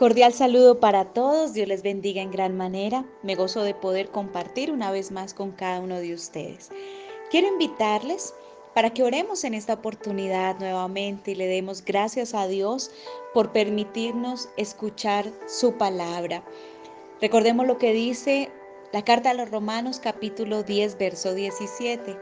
Cordial saludo para todos, Dios les bendiga en gran manera. Me gozo de poder compartir una vez más con cada uno de ustedes. Quiero invitarles para que oremos en esta oportunidad nuevamente y le demos gracias a Dios por permitirnos escuchar su palabra. Recordemos lo que dice la carta a los Romanos capítulo 10, verso 17.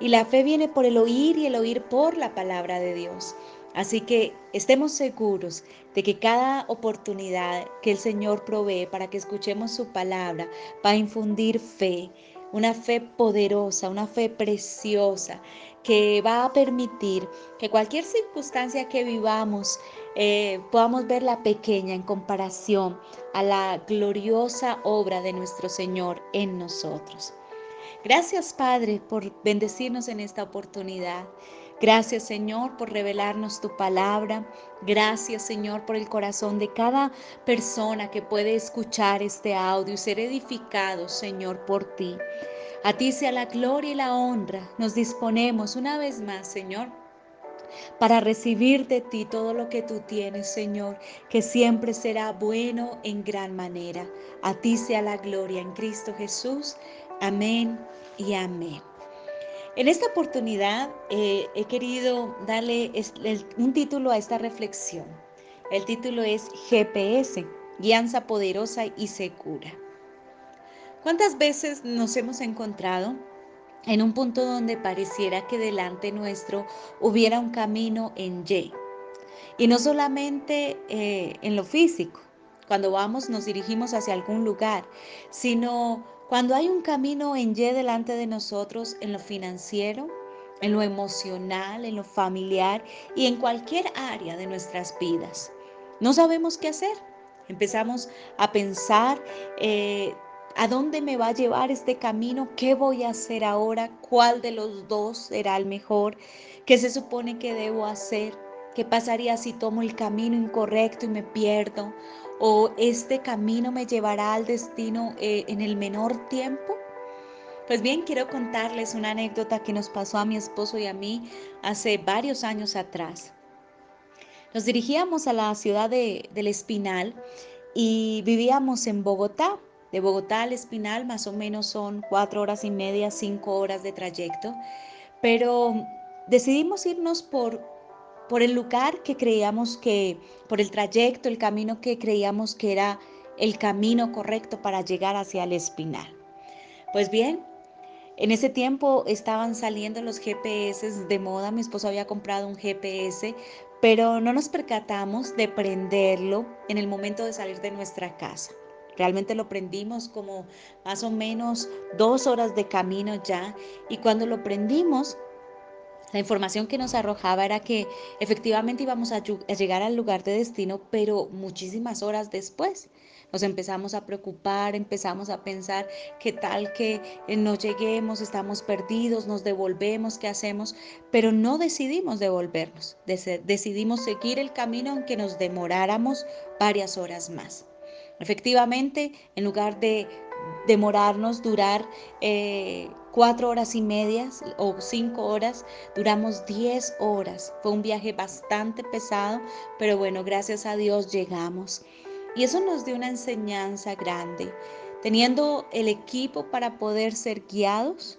Y la fe viene por el oír y el oír por la palabra de Dios. Así que estemos seguros de que cada oportunidad que el Señor provee para que escuchemos su palabra va a infundir fe, una fe poderosa, una fe preciosa que va a permitir que cualquier circunstancia que vivamos eh, podamos verla pequeña en comparación a la gloriosa obra de nuestro Señor en nosotros. Gracias Padre por bendecirnos en esta oportunidad. Gracias Señor por revelarnos tu palabra. Gracias Señor por el corazón de cada persona que puede escuchar este audio y ser edificado Señor por ti. A ti sea la gloria y la honra. Nos disponemos una vez más Señor para recibir de ti todo lo que tú tienes, Señor, que siempre será bueno en gran manera. A ti sea la gloria en Cristo Jesús. Amén y amén. En esta oportunidad eh, he querido darle un título a esta reflexión. El título es GPS, guianza poderosa y segura. ¿Cuántas veces nos hemos encontrado en un punto donde pareciera que delante nuestro hubiera un camino en Y? Y no solamente eh, en lo físico, cuando vamos nos dirigimos hacia algún lugar, sino cuando hay un camino en Y delante de nosotros, en lo financiero, en lo emocional, en lo familiar y en cualquier área de nuestras vidas, no sabemos qué hacer. Empezamos a pensar eh, a dónde me va a llevar este camino, qué voy a hacer ahora, cuál de los dos será el mejor, qué se supone que debo hacer, qué pasaría si tomo el camino incorrecto y me pierdo, o este camino me llevará al destino eh, en el menor tiempo? Pues bien, quiero contarles una anécdota que nos pasó a mi esposo y a mí hace varios años atrás. Nos dirigíamos a la ciudad de, del Espinal y vivíamos en Bogotá. De Bogotá al Espinal más o menos son cuatro horas y media, cinco horas de trayecto, pero decidimos irnos por por el lugar que creíamos que, por el trayecto, el camino que creíamos que era el camino correcto para llegar hacia el espinal. Pues bien, en ese tiempo estaban saliendo los GPS de moda, mi esposo había comprado un GPS, pero no nos percatamos de prenderlo en el momento de salir de nuestra casa. Realmente lo prendimos como más o menos dos horas de camino ya y cuando lo prendimos la información que nos arrojaba era que efectivamente íbamos a, llegar al lugar de destino, pero muchísimas horas después. Nos empezamos a preocupar, empezamos a pensar qué tal que eh, no lleguemos, estamos perdidos, nos devolvemos, qué hacemos, pero no decidimos devolvernos, decidimos seguir el camino aunque nos demoráramos varias horas más. Efectivamente, en lugar de demorarnos, durar eh, cuatro horas y medias o cinco horas, duramos diez horas. Fue un viaje bastante pesado, pero bueno, gracias a Dios llegamos. Y eso nos dio una enseñanza grande. Teniendo el equipo para poder ser guiados,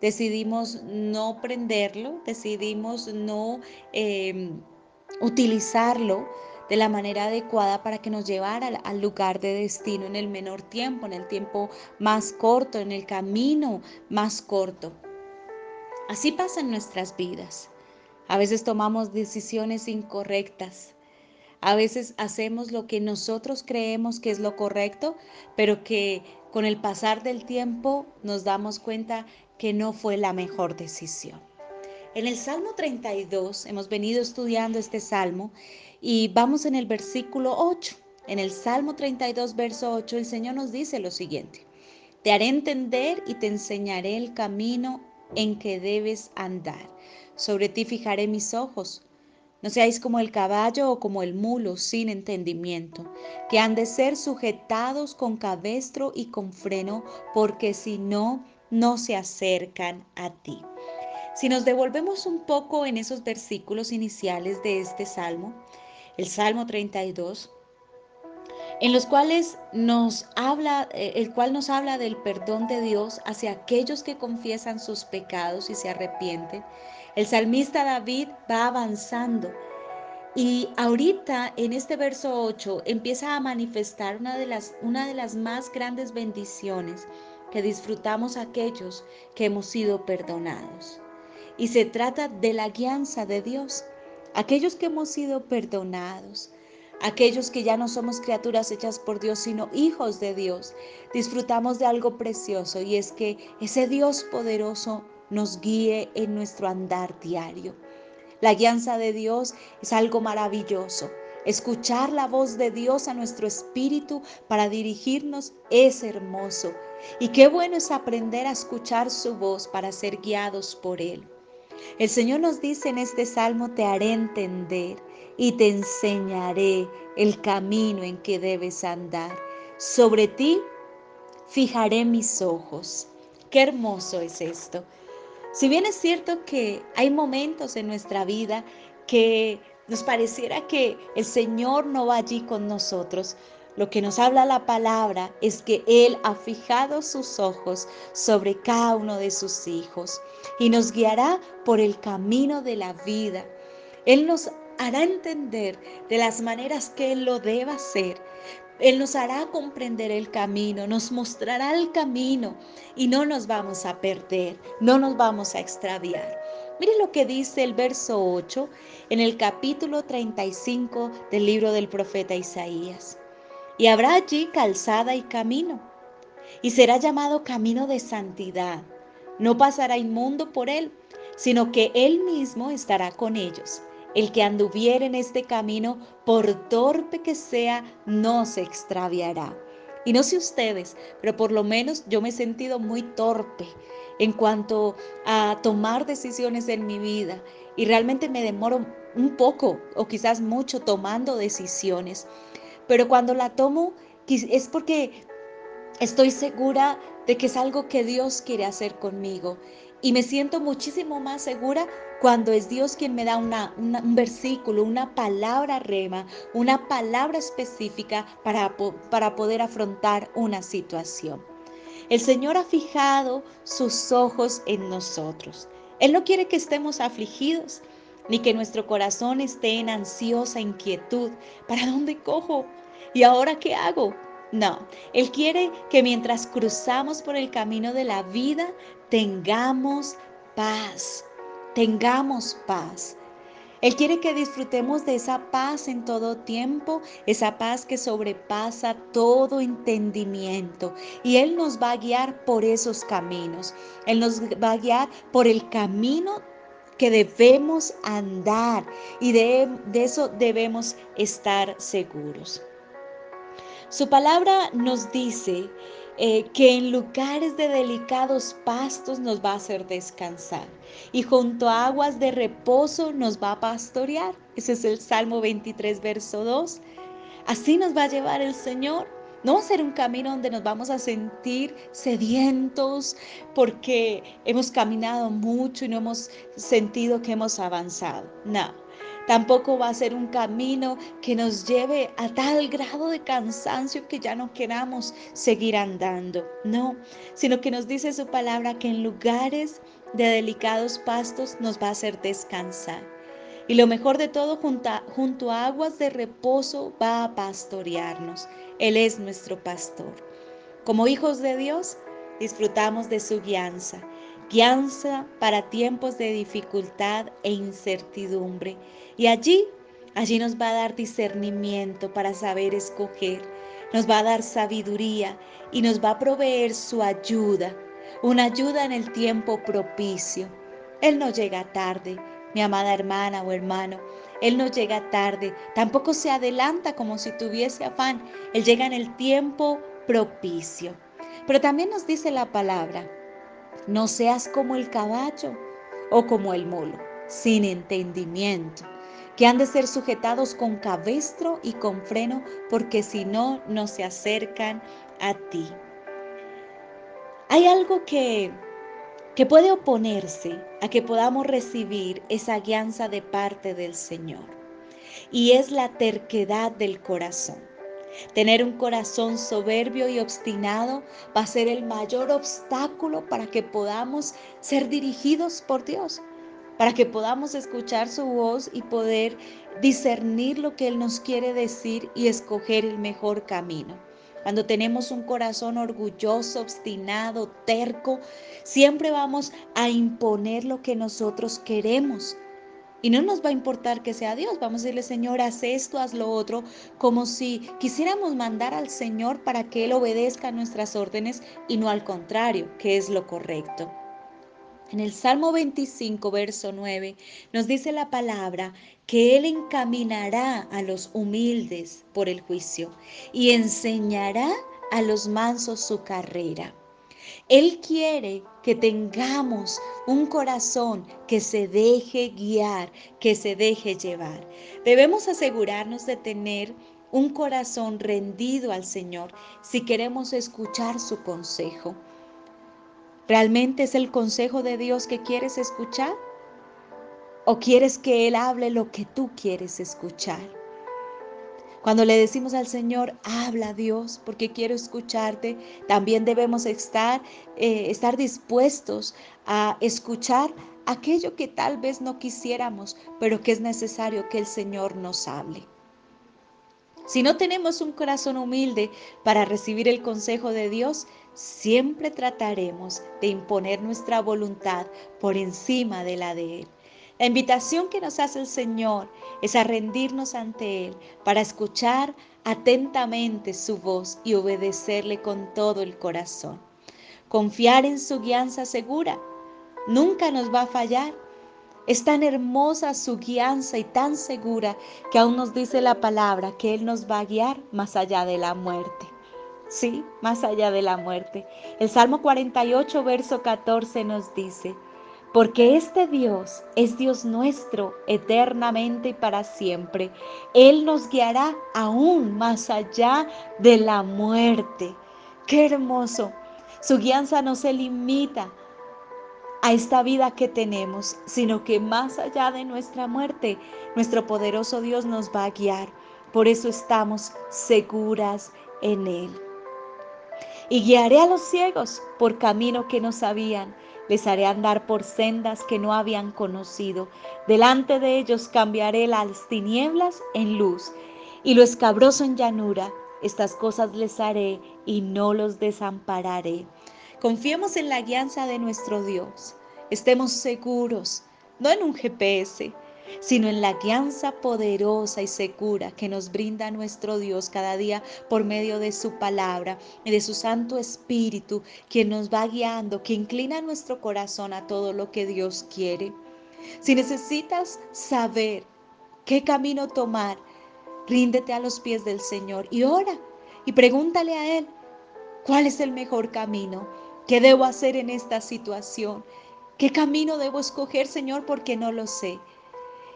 decidimos no prenderlo, decidimos no em, utilizarlo de la manera adecuada para que nos llevara al, lugar de destino en el menor tiempo, en el tiempo más corto, en el camino más corto. Así pasa en nuestras vidas. A veces tomamos decisiones incorrectas. A veces hacemos lo que nosotros creemos que es lo correcto, pero que con el pasar del tiempo nos damos cuenta que no fue la mejor decisión. En el Salmo 32 hemos venido estudiando este salmo y vamos en el versículo 8. En el Salmo 32, verso 8, el Señor nos dice lo siguiente. Te haré entender y te enseñaré el camino en que debes andar. Sobre ti fijaré mis ojos. No seáis como el caballo o como el mulo sin entendimiento, que han de ser sujetados con cabestro y con freno, porque si no, no se acercan a ti. Si nos devolvemos un poco en esos versículos iniciales de este salmo, el Salmo 32, en los cuales nos habla, eh, el cual nos habla del perdón de Dios hacia aquellos que confiesan sus pecados y se arrepienten. El salmista David va avanzando y ahorita en este verso 8 empieza a manifestar una de las, una de las más grandes bendiciones que disfrutamos aquellos que hemos sido perdonados. Y se trata de la guianza de Dios. Aquellos que hemos sido perdonados, aquellos que ya no somos criaturas hechas por Dios, sino hijos de Dios, disfrutamos de algo precioso y es que ese Dios poderoso nos guíe en nuestro andar diario. La guianza de Dios es algo maravilloso. Escuchar la voz de Dios a nuestro espíritu para dirigirnos es hermoso. Y qué bueno es aprender a escuchar su voz para ser guiados por Él. El Señor nos dice en este salmo, te haré entender y te enseñaré el camino en que debes andar. Sobre ti fijaré mis ojos. Qué hermoso es esto. Si bien es cierto que hay momentos en nuestra vida que nos pareciera que el Señor no va allí con nosotros, lo que nos habla la palabra es que Él ha fijado sus ojos sobre cada uno de sus hijos y nos guiará por el camino de la vida. Él nos hará entender de las maneras que Él lo deba hacer, él nos hará comprender el camino, nos mostrará el camino y no nos vamos a perder, no nos vamos a extraviar. Mire lo que dice el verso 8 en el capítulo 35 del libro del profeta Isaías. Y habrá allí calzada y camino, y será llamado camino de santidad. No pasará inmundo por él, sino que él mismo estará con ellos el que anduviere en este camino, por torpe que sea, no se extraviará. Y no sé ustedes, pero por lo menos yo me he sentido muy torpe en cuanto a tomar decisiones en mi vida. Y realmente me demoro un poco o quizás mucho tomando decisiones. Pero cuando la tomo es porque estoy segura de que es algo que Dios quiere hacer conmigo. Y me siento muchísimo más segura cuando es Dios quien me da un versículo, una palabra rema, una palabra específica para, para poder afrontar una situación. El Señor ha fijado sus ojos en nosotros. Él no quiere que estemos afligidos, ni que nuestro corazón esté en ansiosa inquietud. ¿Para dónde cojo? ¿Y ahora qué hago? No, Él quiere que mientras cruzamos por el camino de la vida tengamos paz, tengamos paz. Él quiere que disfrutemos de esa paz en todo tiempo, esa paz que sobrepasa todo entendimiento. Y Él nos va a guiar por esos caminos. Él nos va a guiar por el camino que debemos andar y de, eso debemos estar seguros. Su palabra nos dice eh, que en lugares de delicados pastos nos va a hacer descansar y junto a aguas de reposo nos va a pastorear. Ese es el Salmo 23, verso 2. Así nos va a llevar el Señor. No va a ser un camino donde nos vamos a sentir sedientos porque hemos caminado mucho y no hemos sentido que hemos avanzado. No, Tampoco va a ser un camino que nos lleve a tal grado de cansancio que ya no queramos seguir andando. No, sino que nos dice su palabra que en lugares de delicados pastos nos va a hacer descansar. Y lo mejor de todo, junto a, aguas de reposo va a pastorearnos. Él es nuestro pastor. Como hijos de Dios, disfrutamos de su guianza. Guianza para tiempos de dificultad e incertidumbre. Y allí, allí nos va a dar discernimiento para saber escoger, nos va a dar sabiduría y nos va a proveer su ayuda, una ayuda en el tiempo propicio. Él no llega tarde, mi amada hermana o hermano. Él no llega tarde, tampoco se adelanta como si tuviese afán. Él llega en el tiempo propicio. Pero también nos dice la palabra, no seas como el caballo o como el mulo, sin entendimiento que han de ser sujetados con cabestro y con freno, porque si no, no se acercan a ti. Hay algo que, que puede oponerse a que podamos recibir esa guianza de parte del Señor, y es la terquedad del corazón. Tener un corazón soberbio y obstinado va a ser el mayor obstáculo para que podamos ser dirigidos por Dios, para que podamos escuchar su voz y poder discernir lo que Él nos quiere decir y escoger el mejor camino. Cuando tenemos un corazón orgulloso, obstinado, terco, siempre vamos a imponer lo que nosotros queremos. Y no nos va a importar que sea Dios. Vamos a decirle, Señor, haz esto, haz lo otro, como si quisiéramos mandar al Señor para que Él obedezca nuestras órdenes y no al contrario, que es lo correcto. En el Salmo 25, verso 9, nos dice la palabra que Él encaminará a los humildes por el juicio y enseñará a los mansos su carrera. Él quiere que tengamos un corazón que se deje guiar, que se deje llevar. Debemos asegurarnos de tener un corazón rendido al Señor si queremos escuchar su consejo. ¿Realmente es el consejo de Dios que quieres escuchar? ¿O quieres que Él hable lo que tú quieres escuchar? Cuando le decimos al Señor, habla Dios, porque quiero escucharte, también debemos estar, eh, estar dispuestos a escuchar aquello que tal vez no quisiéramos, pero que es necesario que el Señor nos hable. Si no tenemos un corazón humilde para recibir el consejo de Dios, siempre trataremos de imponer nuestra voluntad por encima de la de Él. La invitación que nos hace el Señor es a rendirnos ante Él para escuchar atentamente su voz y obedecerle con todo el corazón. Confiar en su guianza segura. Nunca nos va a fallar es tan hermosa su guianza y tan segura que aún nos dice la palabra que Él nos va a guiar más allá de la muerte. Sí, más allá de la muerte. El Salmo 48, verso 14 nos dice, porque este Dios es Dios nuestro eternamente y para siempre. Él nos guiará aún más allá de la muerte. Qué hermoso. Su guianza no se limita a esta vida que tenemos, sino que más allá de nuestra muerte, nuestro poderoso Dios nos va a guiar. Por eso estamos seguras en Él. Y guiaré a los ciegos por camino que no sabían, les haré andar por sendas que no habían conocido. Delante de ellos cambiaré las tinieblas en luz y lo escabroso en llanura. Estas cosas les haré y no los desampararé. Confiemos en la guianza de nuestro Dios. Estemos seguros, no en un GPS, sino en la guianza poderosa y segura que nos brinda nuestro Dios cada día por medio de su palabra y de su Santo Espíritu, quien nos va guiando, que inclina nuestro corazón a todo lo que Dios quiere. Si necesitas saber qué camino tomar, ríndete a los pies del Señor y ora y pregúntale a Él, ¿cuál es el mejor camino? ¿Qué debo hacer en esta situación? ¿Qué camino debo escoger, Señor? Porque no lo sé.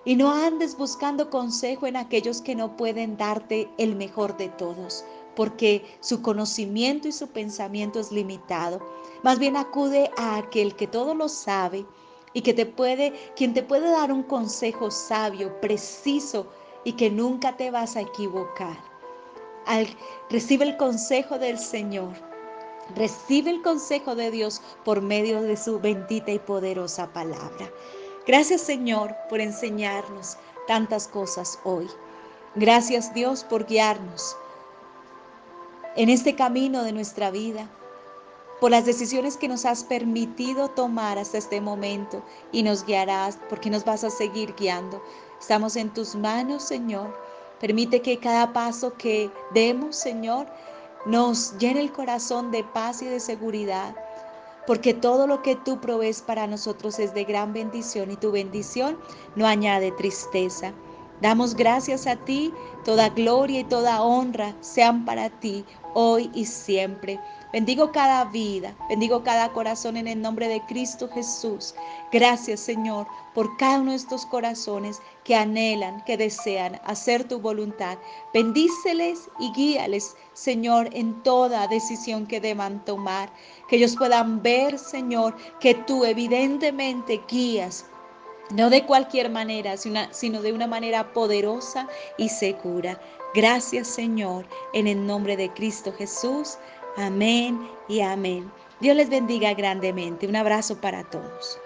Y no andes buscando consejo en aquellos que no pueden darte el mejor de todos, porque su conocimiento y su pensamiento es limitado. Más bien acude a aquel que todo lo sabe y que te puede, quien te puede dar un consejo sabio, preciso y que nunca te vas a equivocar. Recibe el consejo del Señor Recibe el consejo de Dios por medio de su bendita y poderosa palabra. Gracias Señor por enseñarnos tantas cosas hoy. Gracias Dios por guiarnos en este camino de nuestra vida, por las decisiones que nos has permitido tomar hasta este momento y nos guiarás porque nos vas a seguir guiando. Estamos en tus manos, Señor. Permite que cada paso que demos, Señor, nos llene el corazón de paz y de seguridad, porque todo lo que tú provees para nosotros es de gran bendición y tu bendición no añade tristeza. Damos gracias a ti, toda gloria y toda honra sean para ti hoy y siempre. Bendigo cada vida, bendigo cada corazón en el nombre de Cristo Jesús. Gracias Señor por cada uno de estos corazones que anhelan, que desean hacer tu voluntad. Bendíceles y guíales, Señor, en toda decisión que deban tomar. Que ellos puedan ver, Señor, que tú evidentemente guías no de cualquier manera, sino de una manera poderosa y segura. Gracias Señor, en el nombre de Cristo Jesús. Amén y amén. Dios les bendiga grandemente. Un abrazo para todos.